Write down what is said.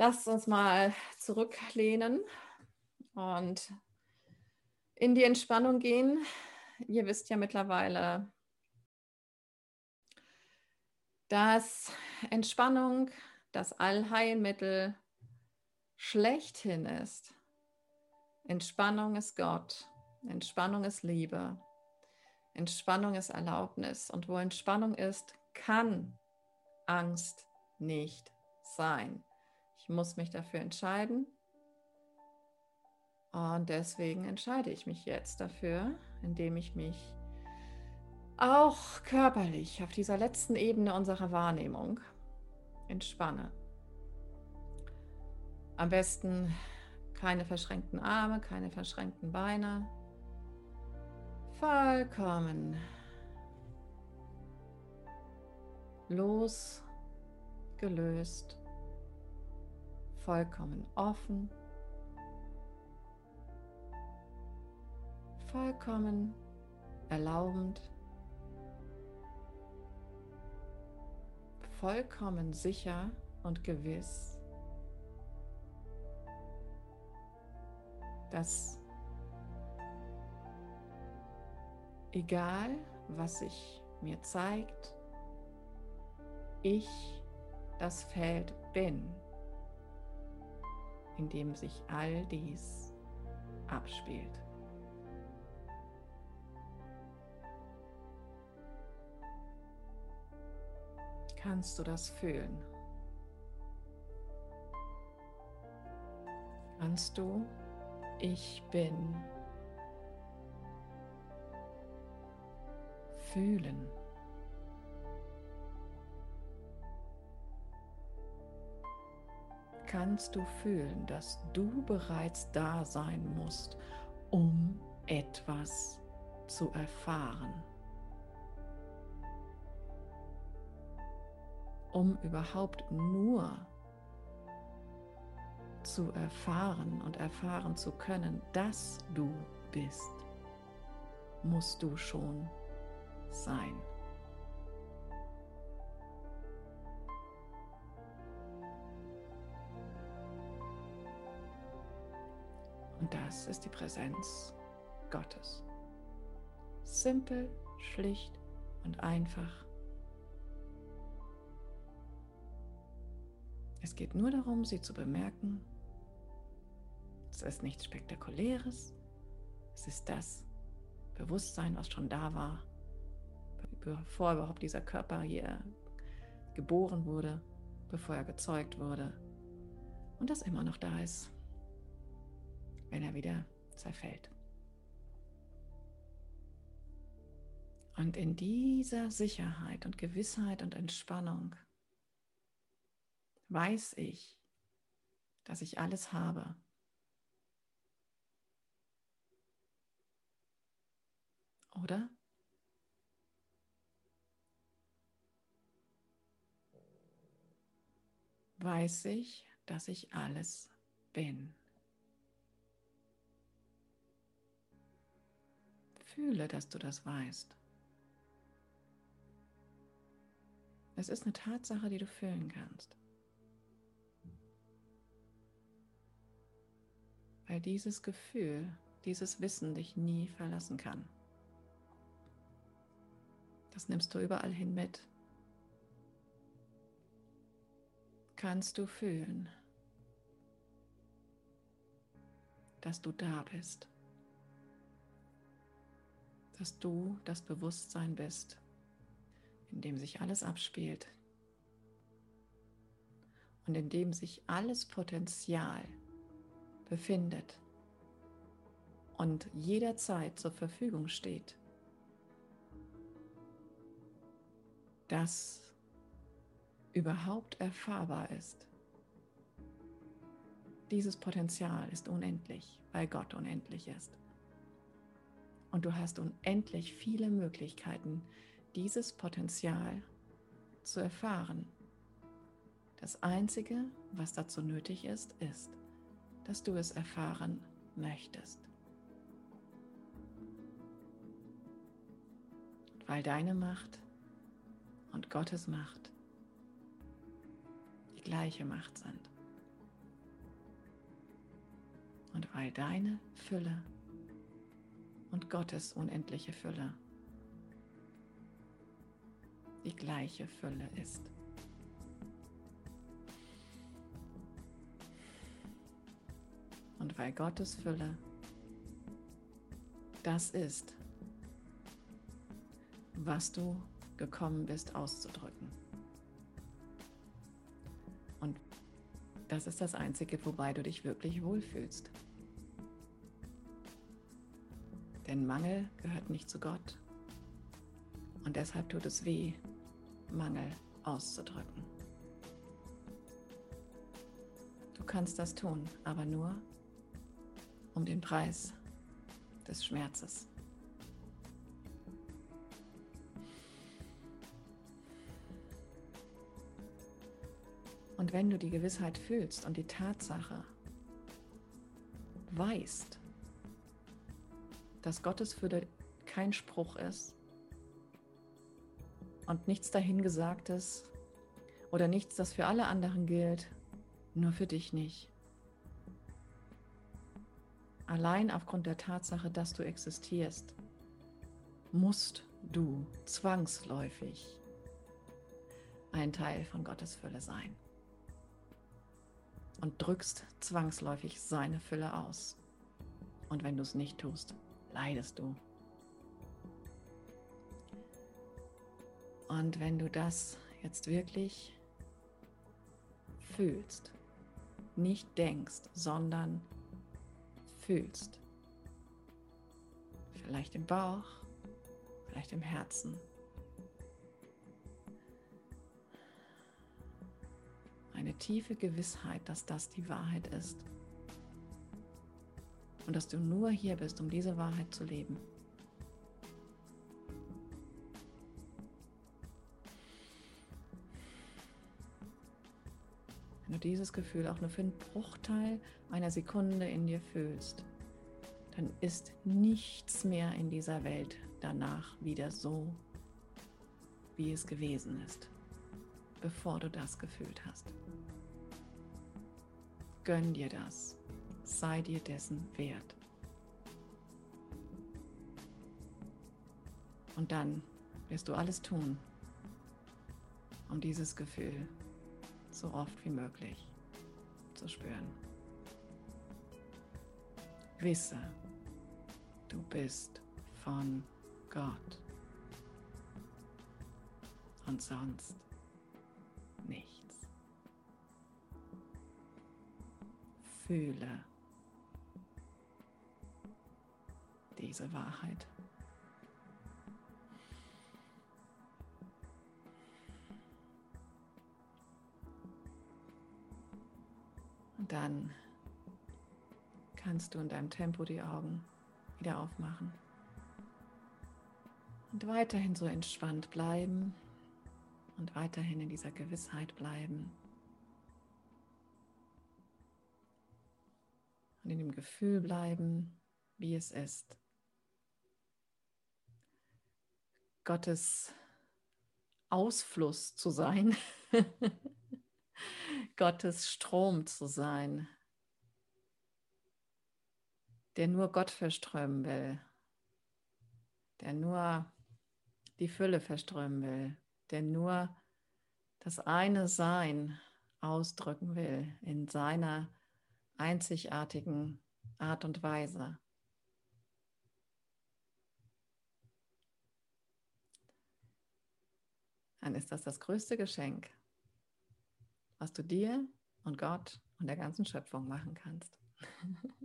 Lasst uns mal zurücklehnen und in die Entspannung gehen. Ihr wisst ja mittlerweile, dass Entspannung das Allheilmittel schlechthin ist. Entspannung ist Gott. Entspannung ist Liebe. Entspannung ist Erlaubnis. Und wo Entspannung ist, kann Angst nicht sein. Muss mich dafür entscheiden. Und deswegen entscheide ich mich jetzt dafür, indem ich mich auch körperlich auf dieser letzten Ebene unserer Wahrnehmung entspanne. Am besten keine verschränkten Arme, keine verschränkten Beine. Vollkommen losgelöst vollkommen offen, vollkommen erlaubend, vollkommen sicher und gewiss, dass egal was sich mir zeigt, ich das Feld bin in dem sich all dies abspielt. Kannst du das fühlen? Kannst du, ich bin, fühlen? Kannst du fühlen, dass du bereits da sein musst, um etwas zu erfahren. Um überhaupt nur zu erfahren und erfahren zu können, dass du bist, musst du schon sein. Und das ist die Präsenz Gottes. Simpel, schlicht und einfach. Es geht nur darum, sie zu bemerken. Es ist nichts Spektakuläres. Es ist das Bewusstsein, was schon da war, bevor überhaupt dieser Körper hier geboren wurde, bevor er gezeugt wurde und das immer noch da ist wenn er wieder zerfällt. Und in dieser Sicherheit und Gewissheit und Entspannung weiß ich, dass ich alles habe. Oder? Weiß ich, dass ich alles bin. Fühle, dass du das weißt. Es ist eine Tatsache, die du fühlen kannst. Weil dieses Gefühl, dieses Wissen dich nie verlassen kann. Das nimmst du überall hin mit. Kannst du fühlen, dass du da bist dass du das Bewusstsein bist, in dem sich alles abspielt und in dem sich alles Potenzial befindet und jederzeit zur Verfügung steht, das überhaupt erfahrbar ist. Dieses Potenzial ist unendlich, weil Gott unendlich ist. Und du hast unendlich viele Möglichkeiten, dieses Potenzial zu erfahren. Das Einzige, was dazu nötig ist, ist, dass du es erfahren möchtest. Weil deine Macht und Gottes Macht die gleiche Macht sind. weil deine Fülle und Gottes unendliche Fülle die gleiche Fülle ist. Und weil Gottes Fülle das ist, was du gekommen bist auszudrücken. Und das ist das Einzige, wobei du dich wirklich wohlfühlst. Denn Mangel gehört nicht zu Gott. Und deshalb tut es weh, Mangel auszudrücken. Du kannst das tun, aber nur um den Preis des Schmerzes. Und wenn du die Gewissheit fühlst und die Tatsache weißt, dass Gottes Fülle kein Spruch ist und nichts dahingesagtes oder nichts, das für alle anderen gilt, nur für dich nicht. Allein aufgrund der Tatsache, dass du existierst, musst du zwangsläufig ein Teil von Gottes Fülle sein und drückst zwangsläufig seine Fülle aus. Und wenn du es nicht tust, leidest du. Und wenn du das jetzt wirklich fühlst, nicht denkst, sondern fühlst, vielleicht im Bauch, vielleicht im Herzen, eine tiefe Gewissheit, dass das die Wahrheit ist. Und dass du nur hier bist, um diese Wahrheit zu leben. Wenn du dieses Gefühl auch nur für einen Bruchteil einer Sekunde in dir fühlst, dann ist nichts mehr in dieser Welt danach wieder so, wie es gewesen ist bevor du das gefühlt hast. Gönn dir das. Sei dir dessen wert. Und dann wirst du alles tun, um dieses Gefühl so oft wie möglich zu spüren. Wisse, du bist von Gott. Und sonst nichts. Fühle diese Wahrheit. Und dann kannst du in deinem Tempo die Augen wieder aufmachen und weiterhin so entspannt bleiben und weiterhin in dieser Gewissheit bleiben. Und in dem Gefühl bleiben, wie es ist. Gottes Ausfluss zu sein, Gottes Strom zu sein, der nur Gott verströmen will, der nur die Fülle verströmen will der nur das eine Sein ausdrücken will in seiner einzigartigen Art und Weise. Dann ist das das größte Geschenk, was du dir und Gott und der ganzen Schöpfung machen kannst.